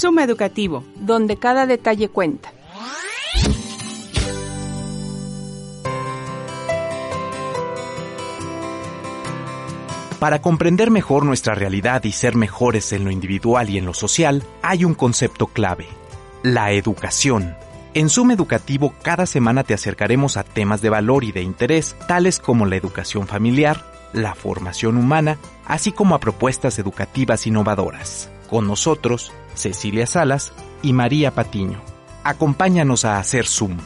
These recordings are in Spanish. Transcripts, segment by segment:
Suma Educativo, donde cada detalle cuenta. Para comprender mejor nuestra realidad y ser mejores en lo individual y en lo social, hay un concepto clave, la educación. En Suma Educativo cada semana te acercaremos a temas de valor y de interés, tales como la educación familiar, la formación humana, así como a propuestas educativas innovadoras. Con nosotros, Cecilia Salas y María Patiño. Acompáñanos a hacer Zoom.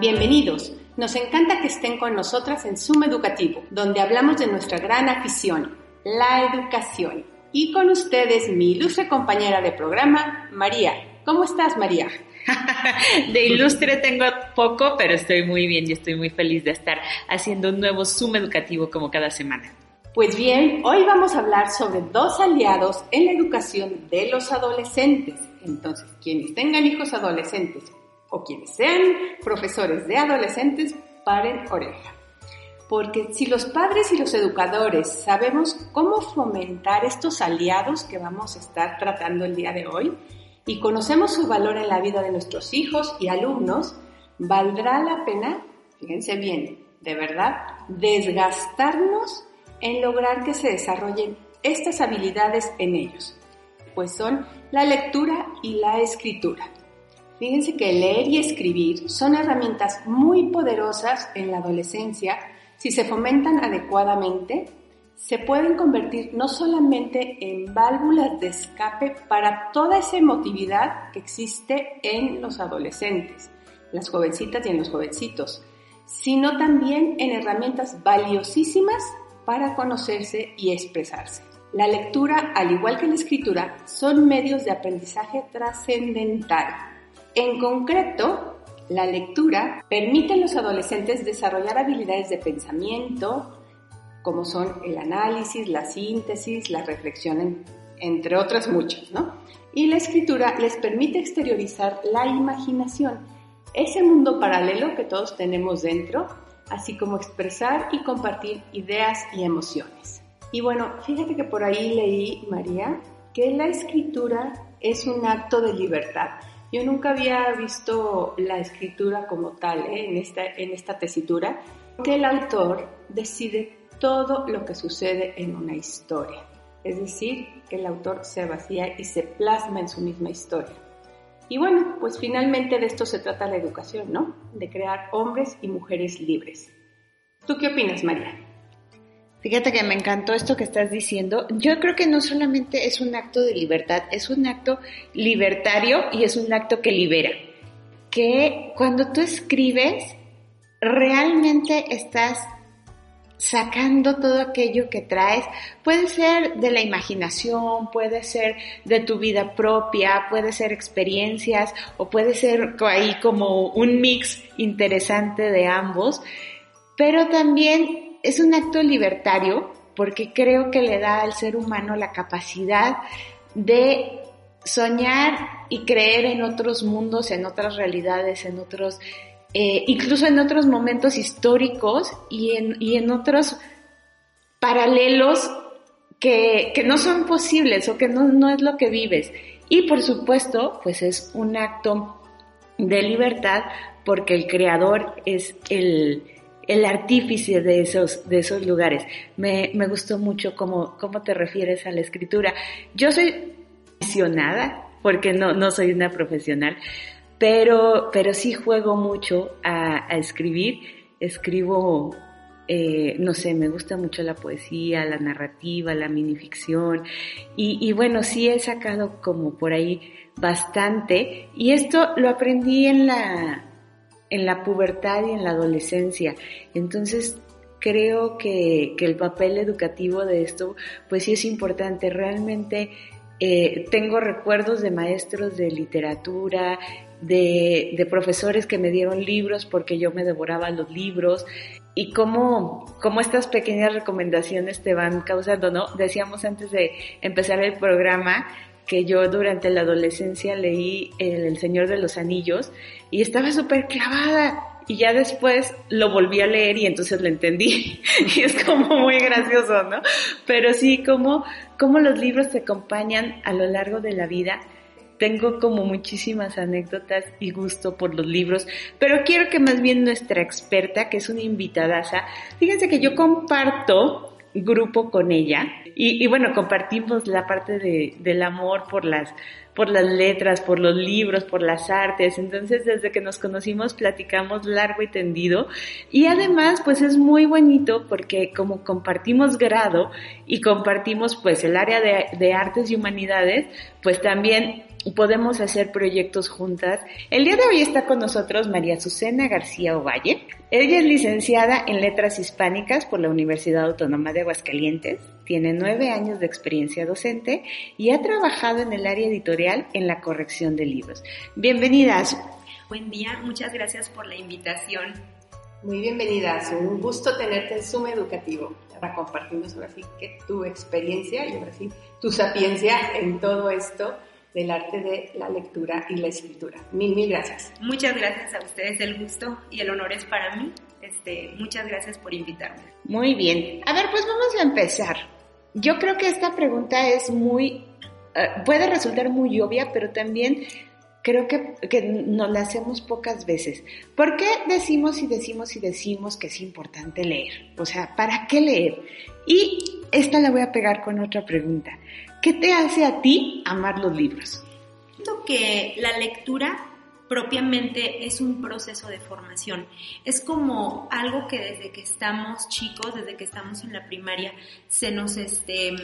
Bienvenidos. Nos encanta que estén con nosotras en Zoom Educativo, donde hablamos de nuestra gran afición, la educación. Y con ustedes, mi ilustre compañera de programa, María. ¿Cómo estás, María? de ilustre tengo poco, pero estoy muy bien y estoy muy feliz de estar haciendo un nuevo Zoom educativo como cada semana. Pues bien, hoy vamos a hablar sobre dos aliados en la educación de los adolescentes. Entonces, quienes tengan hijos adolescentes o quienes sean profesores de adolescentes, paren oreja. Porque si los padres y los educadores sabemos cómo fomentar estos aliados que vamos a estar tratando el día de hoy y conocemos su valor en la vida de nuestros hijos y alumnos, valdrá la pena, fíjense bien, de verdad, desgastarnos en lograr que se desarrollen estas habilidades en ellos, pues son la lectura y la escritura. Fíjense que leer y escribir son herramientas muy poderosas en la adolescencia. Si se fomentan adecuadamente, se pueden convertir no solamente en válvulas de escape para toda esa emotividad que existe en los adolescentes, las jovencitas y en los jovencitos, sino también en herramientas valiosísimas para conocerse y expresarse. La lectura, al igual que la escritura, son medios de aprendizaje trascendental. En concreto, la lectura permite a los adolescentes desarrollar habilidades de pensamiento, como son el análisis, la síntesis, la reflexión, entre otras muchas, ¿no? Y la escritura les permite exteriorizar la imaginación, ese mundo paralelo que todos tenemos dentro así como expresar y compartir ideas y emociones. Y bueno, fíjate que por ahí leí, María, que la escritura es un acto de libertad. Yo nunca había visto la escritura como tal ¿eh? en, esta, en esta tesitura, que el autor decide todo lo que sucede en una historia. Es decir, que el autor se vacía y se plasma en su misma historia. Y bueno, pues finalmente de esto se trata la educación, ¿no? De crear hombres y mujeres libres. ¿Tú qué opinas, María? Fíjate que me encantó esto que estás diciendo. Yo creo que no solamente es un acto de libertad, es un acto libertario y es un acto que libera. Que cuando tú escribes, realmente estás sacando todo aquello que traes. Puede ser de la imaginación, puede ser de tu vida propia, puede ser experiencias o puede ser ahí como un mix interesante de ambos, pero también es un acto libertario porque creo que le da al ser humano la capacidad de soñar y creer en otros mundos, en otras realidades, en otros eh, incluso en otros momentos históricos y en, y en otros paralelos que, que, no son posibles o que no, no es lo que vives. Y por supuesto, pues es un acto de libertad porque el creador es el, el artífice de esos, de esos lugares. Me, me gustó mucho cómo, cómo te refieres a la escritura. Yo soy aficionada, porque no, no soy una profesional, pero, pero sí juego mucho a, escribir. Escribo, eh, no sé, me gusta mucho la poesía, la narrativa, la minificción. Y, y bueno, sí he sacado como por ahí bastante. Y esto lo aprendí en la, en la pubertad y en la adolescencia. Entonces, creo que, que el papel educativo de esto, pues sí es importante. Realmente eh, tengo recuerdos de maestros de literatura, de, de, profesores que me dieron libros porque yo me devoraba los libros y cómo, cómo estas pequeñas recomendaciones te van causando, ¿no? Decíamos antes de empezar el programa que yo durante la adolescencia leí el, Señor de los Anillos y estaba súper clavada y ya después lo volví a leer y entonces lo entendí. y es como muy gracioso, ¿no? Pero sí, como, como los libros te acompañan a lo largo de la vida. Tengo como muchísimas anécdotas y gusto por los libros, pero quiero que más bien nuestra experta, que es una invitadaza, fíjense que yo comparto grupo con ella y, bueno, compartimos la parte de, del amor por las por las letras, por los libros, por las artes. Entonces, desde que nos conocimos, platicamos largo y tendido. Y además, pues es muy bonito porque como compartimos grado y compartimos pues el área de artes y humanidades, pues también podemos hacer proyectos juntas. El día de hoy está con nosotros María Susana García Ovalle. Ella es licenciada en Letras Hispánicas por la Universidad Autónoma de Aguascalientes. Tiene nueve años de experiencia docente y ha trabajado en el área editorial en la corrección de libros. Bienvenidas. Buen día, muchas gracias por la invitación. Muy bienvenidas, un gusto tenerte en Zoom Educativo para compartirnos ahora sí que tu experiencia y ahora sí tu sapiencia en todo esto del arte de la lectura y la escritura. Mil, mil gracias. Muchas gracias a ustedes, el gusto y el honor es para mí. Este, muchas gracias por invitarme. Muy bien. A ver, pues vamos a empezar. Yo creo que esta pregunta es muy, uh, puede resultar muy obvia, pero también creo que, que nos la hacemos pocas veces. ¿Por qué decimos y decimos y decimos que es importante leer? O sea, ¿para qué leer? Y esta la voy a pegar con otra pregunta. ¿Qué te hace a ti amar los libros? Siento que la lectura propiamente es un proceso de formación. Es como algo que desde que estamos chicos, desde que estamos en la primaria, se nos este,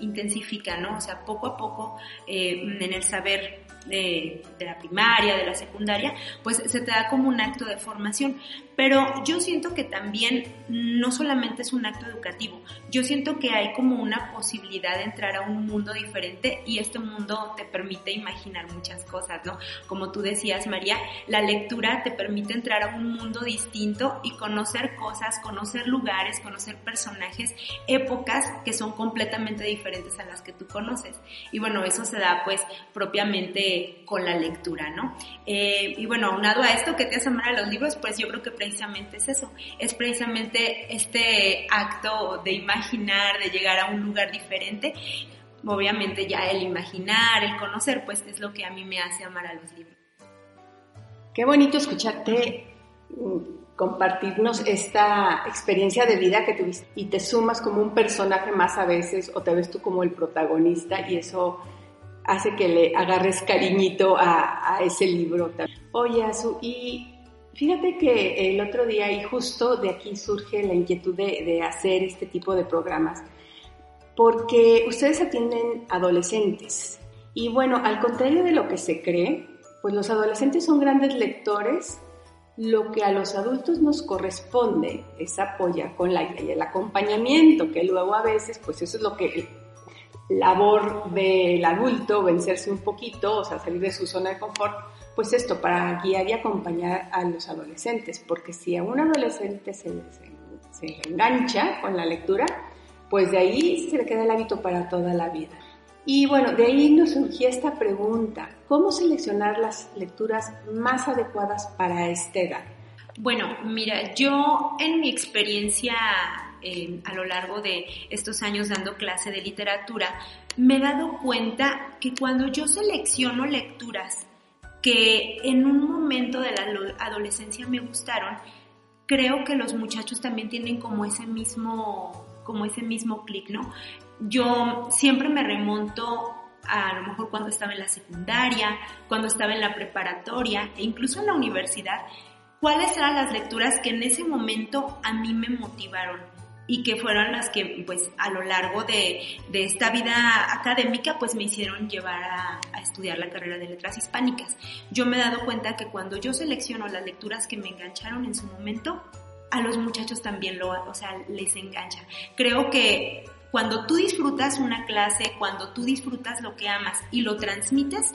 intensifica, ¿no? O sea, poco a poco eh, en el saber de, de, la primaria, de la secundaria, pues se te da como un acto de formación. Pero yo siento que también no solamente es un acto educativo, yo siento que hay como una posibilidad de entrar a un mundo diferente y este mundo te permite imaginar muchas cosas, ¿no? Como tú decías, María, la lectura te permite entrar a un mundo distinto y conocer cosas, conocer lugares, conocer personajes, épocas que son completamente diferentes a las que tú conoces. Y bueno, eso se da pues propiamente con la lectura, ¿no? Eh, y bueno, aunado a esto que te hace amar a los libros, pues yo creo que precisamente es eso, es precisamente este acto de imaginar, de llegar a un lugar diferente. Obviamente ya el imaginar, el conocer, pues es lo que a mí me hace amar a los libros. Qué bonito escucharte compartirnos esta experiencia de vida que tuviste y te sumas como un personaje más a veces o te ves tú como el protagonista y eso hace que le agarres cariñito a, a ese libro. Oye, Azu, y Fíjate que el otro día, y justo de aquí surge la inquietud de, hacer este tipo de programas, porque ustedes atienden adolescentes. Y bueno, al contrario de lo que se cree, pues los adolescentes son grandes lectores. Lo que a los adultos nos corresponde es apoyar con la guía y el acompañamiento, que luego a veces, pues eso es lo que labor del adulto, vencerse un poquito, o sea, salir de su zona de confort pues esto, para guiar y acompañar a los adolescentes, porque si a un adolescente se, engancha con la lectura, pues de ahí se le queda el hábito para toda la vida. Y bueno, de ahí nos surgía esta pregunta, ¿cómo seleccionar las lecturas más adecuadas para esta edad? Bueno, mira, yo en mi experiencia eh, a lo largo de estos años dando clase de literatura, me he dado cuenta que cuando yo selecciono lecturas que en un momento de la adolescencia me gustaron, creo que los muchachos también tienen como ese mismo, como ese mismo clic, ¿no? Yo siempre me remonto a, lo mejor cuando estaba en la secundaria, cuando estaba en la preparatoria e incluso en la universidad, cuáles eran las lecturas que en ese momento a mí me motivaron y que fueron las que pues a lo largo de, de esta vida académica pues me hicieron llevar a, estudiar la carrera de letras hispánicas. Yo me he dado cuenta que cuando yo selecciono las lecturas que me engancharon en su momento, a los muchachos también lo, o sea, les engancha. Creo que cuando tú disfrutas una clase, cuando tú disfrutas lo que amas y lo transmites,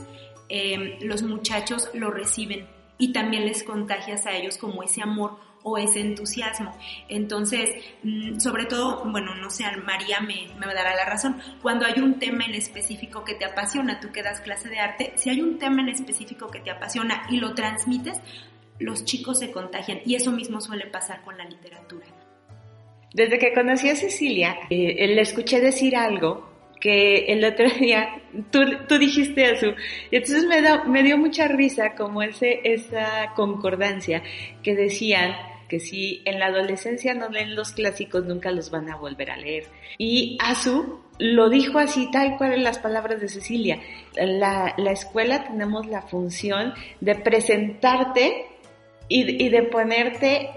eh, los muchachos lo reciben y también les contagias a ellos como ese amor o ese entusiasmo. Entonces, mm, sobre todo, bueno, no sé, María me, me dará la razón, cuando hay un tema en específico que te apasiona, tú que das clase de arte, si hay un tema en específico que te apasiona y lo transmites, los chicos se contagian y eso mismo suele pasar con la literatura. Desde que conocí a Cecilia, eh, le escuché decir algo que el otro día tú, tú dijiste eso. Y entonces me, da, me dio mucha risa como ese, esa concordancia que decían que si en la adolescencia no leen los clásicos nunca los van a volver a leer. Y Azu lo dijo así, tal cual en las palabras de Cecilia. La, la escuela tenemos la función de presentarte y, de ponerte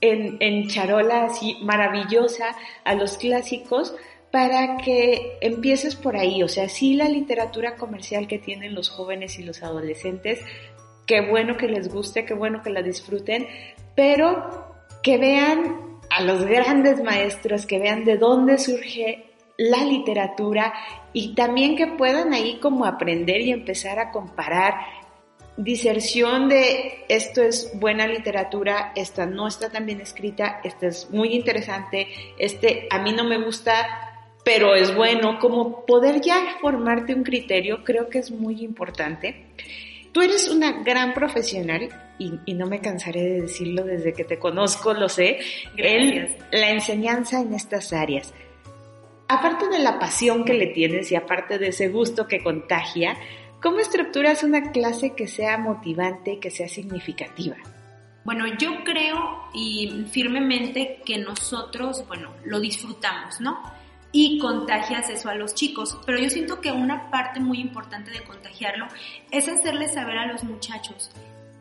en, en charola así maravillosa a los clásicos para que empieces por ahí, o sea, sí la literatura comercial que tienen los jóvenes y los adolescentes, qué bueno que les guste, qué bueno que la disfruten, pero que vean a los grandes maestros, que vean de dónde surge la literatura y también que puedan ahí como aprender y empezar a comparar diserción de esto es buena literatura, esta no está tan bien escrita, esta es muy interesante, este a mí no me gusta, pero es bueno, como poder ya formarte un criterio, creo que es muy importante. Tú eres una gran profesional y, no me cansaré de decirlo desde que te conozco, lo sé, en la enseñanza en estas áreas. Aparte de la pasión que le tienes y aparte de ese gusto que contagia, ¿cómo estructuras una clase que sea motivante y que sea significativa? Bueno, yo creo y firmemente que nosotros, bueno, lo disfrutamos, ¿no? y contagias eso a los chicos. Pero yo siento que una parte muy importante de contagiarlo es hacerles saber a los muchachos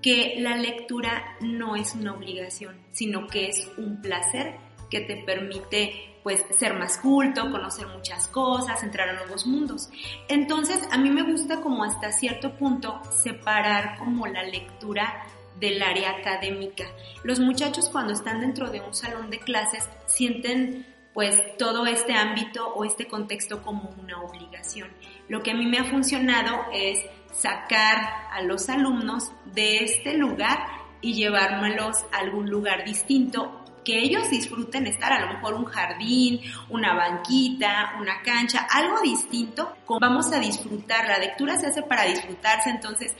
que la lectura no es una obligación, sino que es un placer que te permite pues ser más culto, conocer muchas cosas, entrar a nuevos mundos. Entonces, a mí me gusta como hasta cierto punto separar como la lectura del área académica. Los muchachos cuando están dentro de un salón de clases sienten pues todo este ámbito o este contexto como una obligación. Lo que a mí me ha funcionado es sacar a los alumnos de este lugar y llevármelos a algún lugar distinto que ellos disfruten estar, a lo mejor un jardín, una banquita, una cancha, algo distinto. Vamos a disfrutar, la lectura se hace para disfrutarse, entonces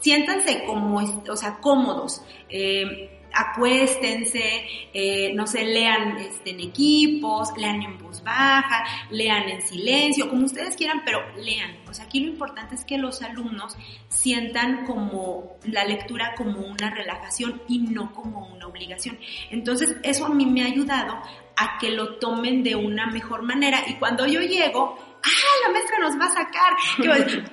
siéntanse o sea, cómodos. Eh, acuéstense, eh, no sé, lean este, en equipos, lean en voz baja, lean en silencio, como ustedes quieran, pero lean. O sea, aquí lo importante es que los alumnos sientan como la lectura como una relajación y no como una obligación. Entonces, eso a mí me ha ayudado a que lo tomen de una mejor manera y cuando yo llego, ¡ah, la maestra nos va a sacar!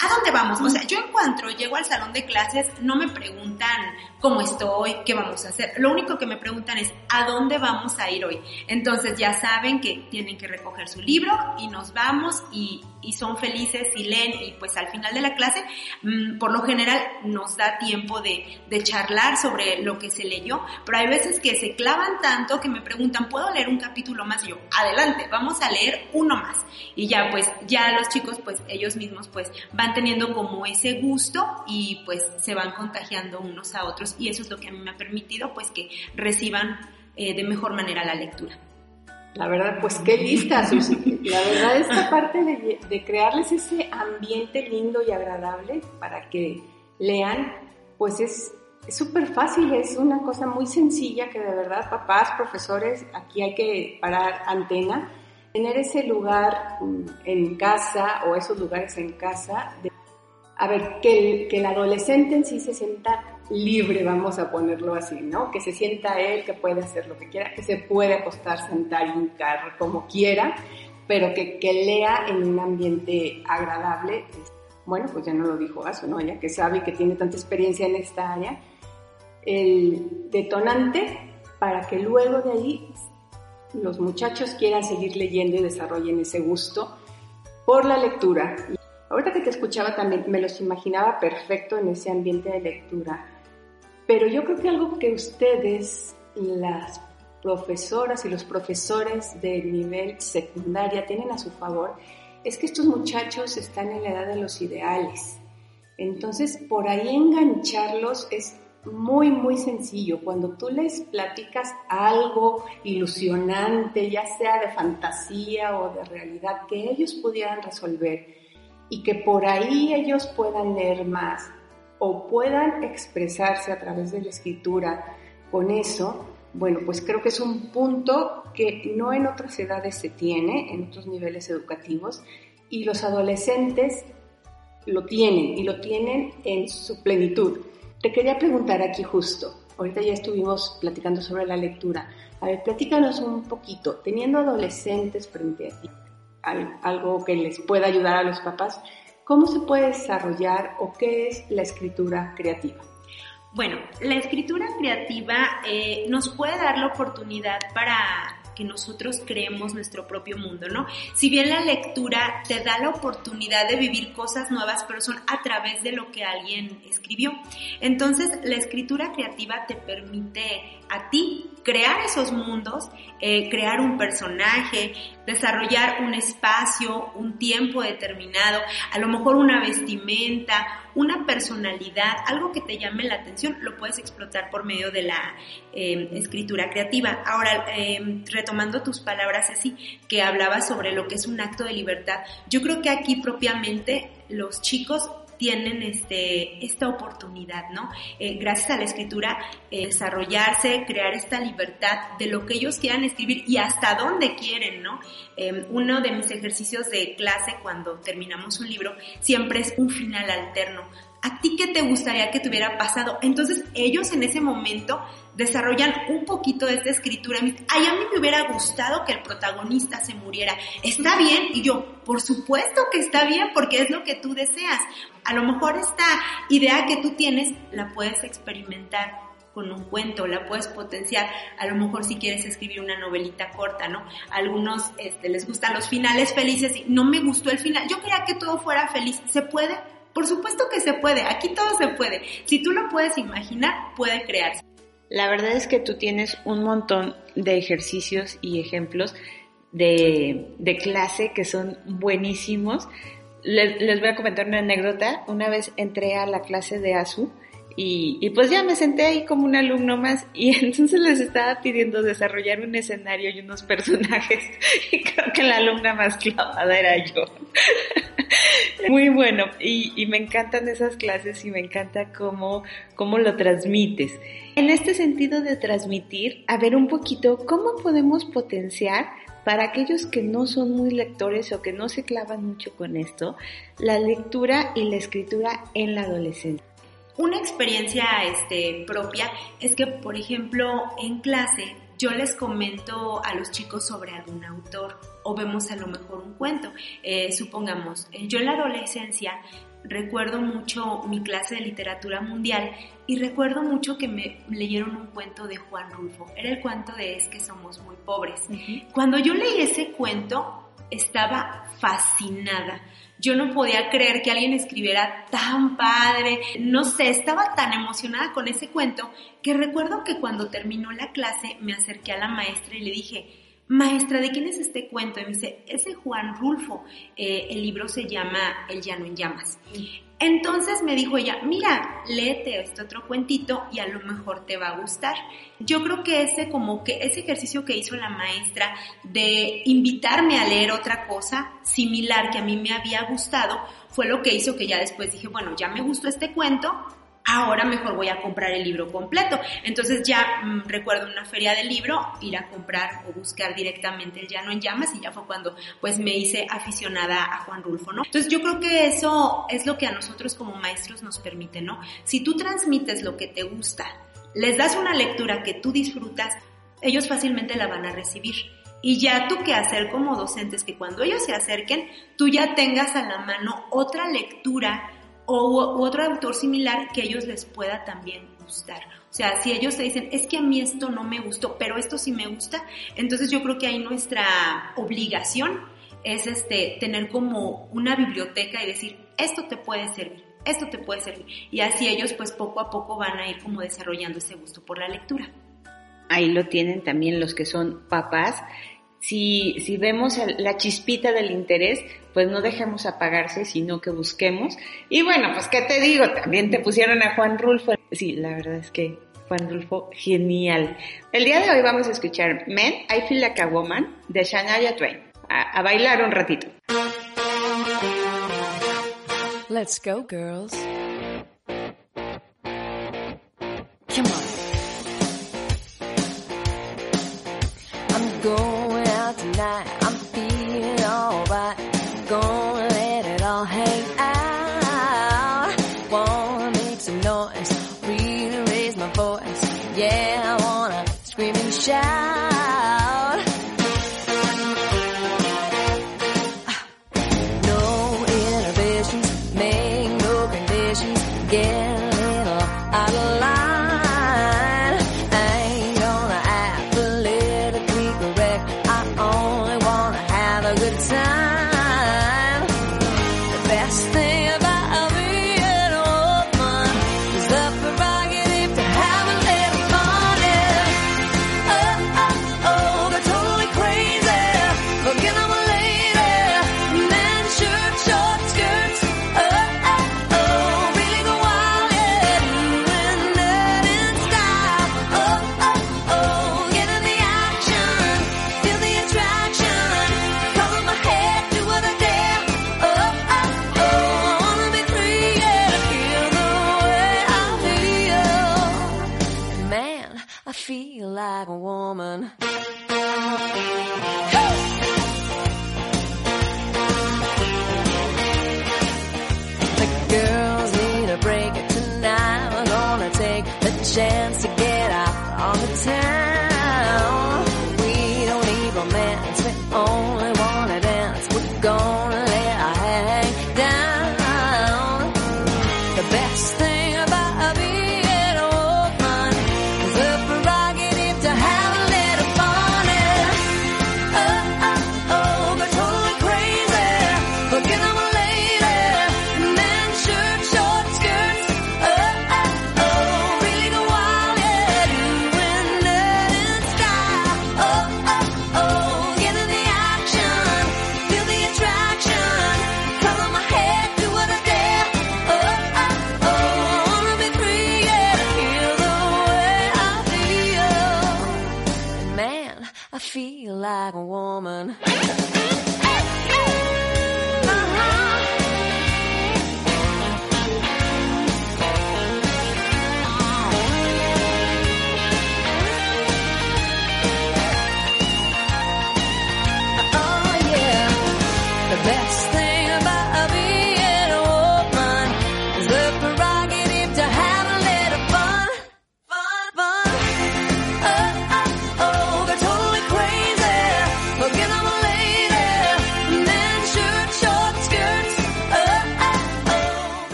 ¿A dónde vamos? O sea, yo en cuanto llego al salón de clases, no me preguntan cómo estoy, qué vamos a hacer. Lo único que me preguntan es, ¿a dónde vamos a ir hoy? Entonces ya saben que tienen que recoger su libro y nos vamos y, son felices y leen y pues al final de la clase, mm, por lo general nos da tiempo de, charlar sobre lo que se leyó, pero hay veces que se clavan tanto que me preguntan, ¿puedo leer un capítulo más? Yo, adelante, vamos a leer uno más. Y ya pues ya los chicos, pues ellos mismos, pues van teniendo como ese gusto y pues se van contagiando unos a otros y eso es lo que a mí me ha permitido, pues que reciban eh, de mejor manera la lectura. La verdad, pues qué lista, Susi. La verdad, esta parte de, de crearles ese ambiente lindo y agradable para que lean, pues es súper fácil, es una cosa muy sencilla que de verdad, papás, profesores, aquí hay que parar antena tener ese lugar mm, en casa o esos lugares en casa, de, a ver, que el, adolescente en sí se sienta libre, vamos a ponerlo así, ¿no? Que se sienta él, que puede hacer lo que quiera, que se puede acostar, sentar, hincar, como quiera, pero que, que lea en un ambiente agradable. Bueno, pues ya no lo dijo Aso, ¿no? Ya que sabe que tiene tanta experiencia en esta área, el detonante para que luego de ahí los muchachos quieran seguir leyendo y desarrollen ese gusto por la lectura. Ahorita que te escuchaba también me los imaginaba perfecto en ese ambiente de lectura, pero yo creo que algo que ustedes, las profesoras y los profesores de nivel secundaria tienen a su favor es que estos muchachos están en la edad de los ideales. Entonces, por ahí engancharlos es muy, muy sencillo. Cuando tú les platicas algo ilusionante, ya sea de fantasía o de realidad, que ellos pudieran resolver y que por ahí ellos puedan leer más o puedan expresarse a través de la escritura con eso, bueno, pues creo que es un punto que no en otras edades se tiene, en otros niveles educativos, y los adolescentes lo tienen y lo tienen en su plenitud. Te quería preguntar aquí justo, ahorita ya estuvimos platicando sobre la lectura. A ver, platícanos un poquito, teniendo adolescentes frente a ti, algo que les pueda ayudar a los papás, ¿cómo se puede desarrollar o qué es la escritura creativa? Bueno, la escritura creativa eh, nos puede dar la oportunidad para que nosotros creemos nuestro propio mundo, ¿no? Si bien la lectura te da la oportunidad de vivir cosas nuevas, pero son a través de lo que alguien escribió. Entonces, la escritura creativa te permite a ti crear esos mundos, eh, crear un personaje, desarrollar un espacio, un tiempo determinado, a lo mejor una vestimenta, una personalidad, algo que te llame la atención, lo puedes explotar por medio de la eh, escritura creativa. Ahora, eh, retomando tus palabras así, que hablabas sobre lo que es un acto de libertad, yo creo que aquí propiamente los chicos tienen este, esta oportunidad, ¿no? Eh, gracias a la escritura, eh, desarrollarse, crear esta libertad de lo que ellos quieran escribir y hasta dónde quieren, ¿no? Em, uno de mis ejercicios de clase cuando terminamos un libro siempre es un final alterno. ¿A ti qué te gustaría que te hubiera pasado? Entonces ellos en ese momento desarrollan un poquito de esta escritura. Ay, a mí me hubiera gustado que el protagonista se muriera. ¿Está bien? Y yo, por supuesto que está bien porque es lo que tú deseas. A lo mejor esta idea que tú tienes la puedes experimentar con un cuento, la puedes potenciar. A lo mejor si quieres escribir una novelita corta, ¿no? algunos este, les gustan los finales felices y no me gustó el final. Yo quería que todo fuera feliz. ¿Se puede? Por supuesto que se puede. Aquí todo se puede. Si tú lo puedes imaginar, puede crearse. La verdad es que tú tienes un montón de ejercicios y ejemplos de, de clase que son buenísimos. Les, les, voy a comentar una anécdota. Una vez entré a la clase de ASU y, pues ya me senté ahí como un alumno más y entonces les estaba pidiendo desarrollar un escenario y unos personajes y creo que la alumna más clavada era yo. Muy bueno y, y, me encantan esas clases y me encanta cómo, cómo lo transmites. En este sentido de transmitir, a ver un poquito cómo podemos potenciar para aquellos que no son muy lectores o que no se clavan mucho con esto, la lectura y la escritura en la adolescencia. Una experiencia este, propia es que, por ejemplo, en clase yo les comento a los chicos sobre algún autor o vemos a lo mejor un cuento. Eh, supongamos, eh, yo en la adolescencia recuerdo mucho mi clase de literatura mundial y recuerdo mucho que me leyeron un cuento de Juan Rulfo. Era el cuento de Es que somos muy pobres. Cuando yo leí ese cuento, estaba fascinada. Yo no podía creer que alguien escribiera tan padre. No sé, estaba tan emocionada con ese cuento que recuerdo que cuando terminó la clase me acerqué a la maestra y le dije, maestra, ¿de quién es este cuento? Y me dice, es de Juan Rulfo. Eh, el libro se llama El llano en llamas. Entonces me dijo ella, mira, léete este otro cuentito y a lo mejor te va a gustar. Yo creo que ese como que ese ejercicio que hizo la maestra de invitarme a leer otra cosa similar que a mí me había gustado fue lo que hizo que ya después dije, bueno, ya me gustó este cuento, ahora mejor voy a comprar el libro completo. Entonces ya mm, recuerdo una feria del libro, ir a comprar o buscar directamente el Llano en Llamas y ya fue cuando pues me hice aficionada a Juan Rulfo, ¿no? Entonces yo creo que eso es lo que a nosotros como maestros nos permite, ¿no? Si tú transmites lo que te gusta, les das una lectura que tú disfrutas, ellos fácilmente la van a recibir. Y ya tú que hacer como docentes, que cuando ellos se acerquen, tú ya tengas a la mano otra lectura o otro autor similar que a ellos les pueda también gustar. O sea, si ellos te dicen, es que a mí esto no me gustó, pero esto sí me gusta, entonces yo creo que ahí nuestra obligación es este, tener como una biblioteca y decir, esto te puede servir, esto te puede servir. Y así ellos pues poco a poco van a ir como desarrollando ese gusto por la lectura. ahí lo tienen también los que son papás. Si, si vemos la chispita del interés, pues no dejemos apagarse, sino que busquemos. Y bueno, pues qué te digo, también te pusieron a Juan Rulfo. Sí, la verdad es que Juan Rulfo, genial. El día de hoy vamos a escuchar Men, I Feel Like a Woman de Shania Twain. A, a bailar un ratito. Let's go, girls. Come on. Only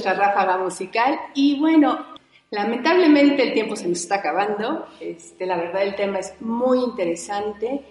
nuestra ráfaga musical y bueno, lamentablemente el tiempo se nos está acabando. Este, la verdad el tema es muy interesante.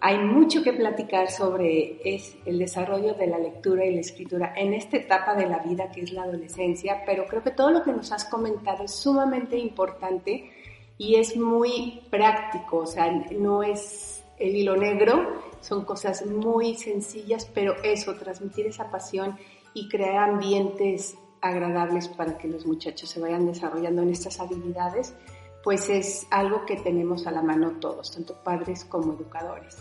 Hay mucho que platicar sobre es el desarrollo de la lectura y la escritura en esta etapa de la vida que es la adolescencia, pero creo que todo lo que nos has comentado es sumamente importante y es muy práctico, o sea, no es el hilo negro, son cosas muy sencillas, pero eso, transmitir esa pasión y crear ambientes agradables para que los muchachos se vayan desarrollando en estas habilidades, pues es algo que tenemos a la mano todos, tanto padres como educadores.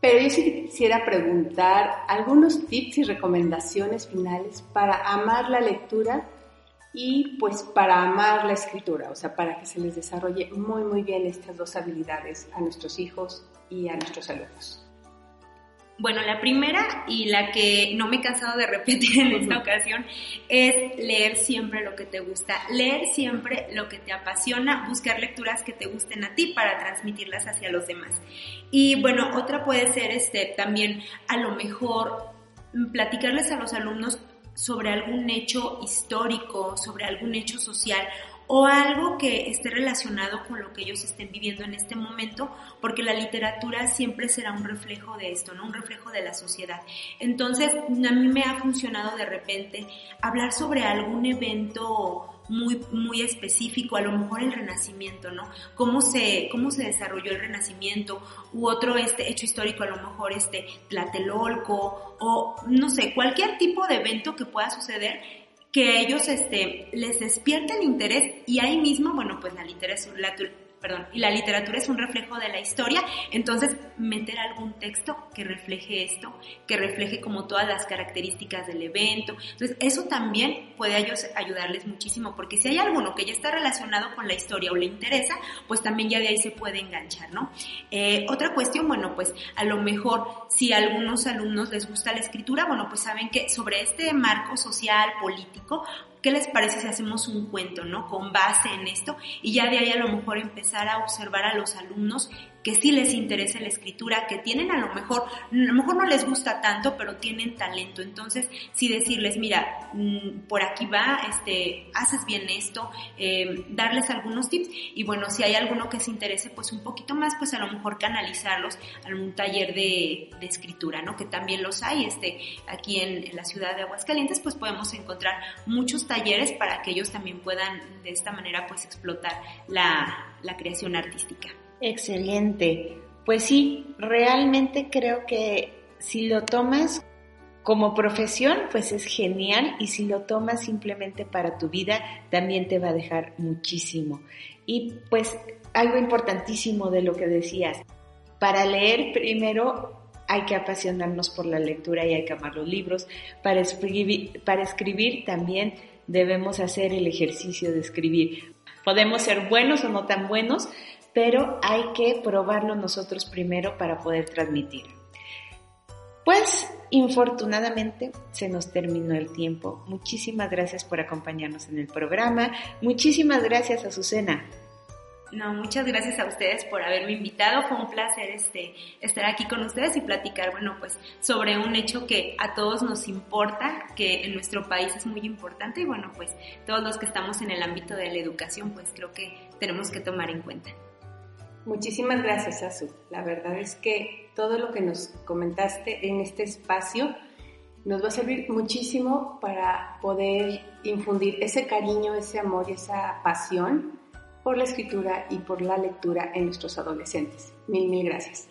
Pero yo sí quisiera preguntar algunos tips y recomendaciones finales para amar la lectura y pues para amar la escritura, o sea, para que se les desarrolle muy muy bien estas dos habilidades a nuestros hijos y a nuestros alumnos. Bueno, la primera y la que no me he cansado de repetir en esta ocasión es leer siempre lo que te gusta, leer siempre lo que te apasiona, buscar lecturas que te gusten a ti para transmitirlas hacia los demás. Y bueno, otra puede ser este también a lo mejor platicarles a los alumnos sobre algún hecho histórico, sobre algún hecho social o algo que esté relacionado con lo que ellos estén viviendo en este momento, porque la literatura siempre será un reflejo de esto, ¿no? Un reflejo de la sociedad. Entonces, a mí me ha funcionado de repente hablar sobre algún evento muy, muy específico, a lo mejor el renacimiento, ¿no? Cómo se, cómo se desarrolló el renacimiento, u otro este hecho histórico, a lo mejor este Tlatelolco, o no sé, cualquier tipo de evento que pueda suceder que ellos este, les despierten interés y ahí mismo, bueno, pues la literatura, perdón, y la literatura es un reflejo de la historia, entonces meter algún texto que refleje esto, que refleje como todas las características del evento. Entonces, eso también puede ayudarles muchísimo, porque si hay alguno que ya está relacionado con la historia o le interesa, pues también ya de ahí se puede enganchar, ¿no? Eh, otra cuestión, bueno, pues a lo mejor si a algunos alumnos les gusta la escritura, bueno, pues saben que sobre este marco social, político, ¿qué les parece si hacemos un cuento, ¿no? Con base en esto y ya de ahí a lo mejor empezar a observar a los alumnos que sí les interesa la escritura, que tienen a lo mejor, a lo mejor no les gusta tanto, pero tienen talento. Entonces, sí decirles, mira, mm, por aquí va, este, haces bien esto, eh, darles algunos tips y bueno, si hay alguno que se interese pues un poquito más, pues a lo mejor canalizarlos a un taller de, escritura, ¿no? Que también los hay, este, aquí en, la ciudad de Aguascalientes, pues podemos encontrar muchos talleres para que ellos también puedan de esta manera pues explotar la creación artística. Excelente. Pues sí, realmente creo que si lo tomas como profesión, pues es genial y si lo tomas simplemente para tu vida, también te va a dejar muchísimo. Y pues algo importantísimo de lo que decías, para leer primero hay que apasionarnos por la lectura y hay que amar los libros. Para escribir, para escribir también debemos hacer el ejercicio de escribir. Podemos ser buenos o no tan buenos, pero hay que probarlo nosotros primero para poder transmitir. Pues infortunadamente se nos terminó el tiempo. Muchísimas gracias por acompañarnos en el programa. Muchísimas gracias Azucena. No, muchas gracias a ustedes por haberme invitado. Fue un placer este, estar aquí con ustedes y platicar, bueno, pues sobre un hecho que a todos nos importa, que en nuestro país es muy importante y bueno, pues todos los que estamos en el ámbito de la educación, pues creo que tenemos que tomar en cuenta. Muchísimas gracias, Azu. La verdad es que todo lo que nos comentaste en este espacio nos va a servir muchísimo para poder infundir ese cariño, ese amor y esa pasión por la escritura y por la lectura en nuestros adolescentes. Mil, mil gracias.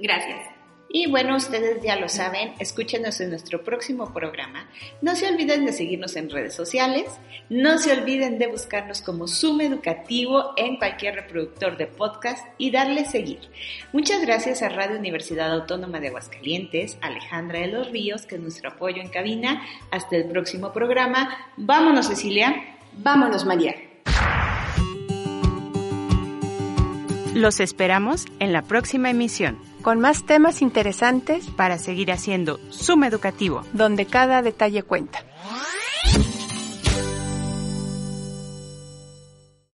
Gracias. Y bueno, ustedes ya lo saben, escúchenos en nuestro próximo programa. No se olviden de seguirnos en redes sociales. No se olviden de buscarnos como Zoom Educativo en cualquier reproductor de podcast y darle seguir. Muchas gracias a Radio Universidad Autónoma de Aguascalientes, Alejandra de los Ríos, que es nuestro apoyo en cabina. Hasta el próximo programa. Vámonos, Cecilia. Vámonos, María. Los esperamos en la próxima emisión con más temas interesantes para seguir haciendo Zoom Educativo, donde cada detalle cuenta.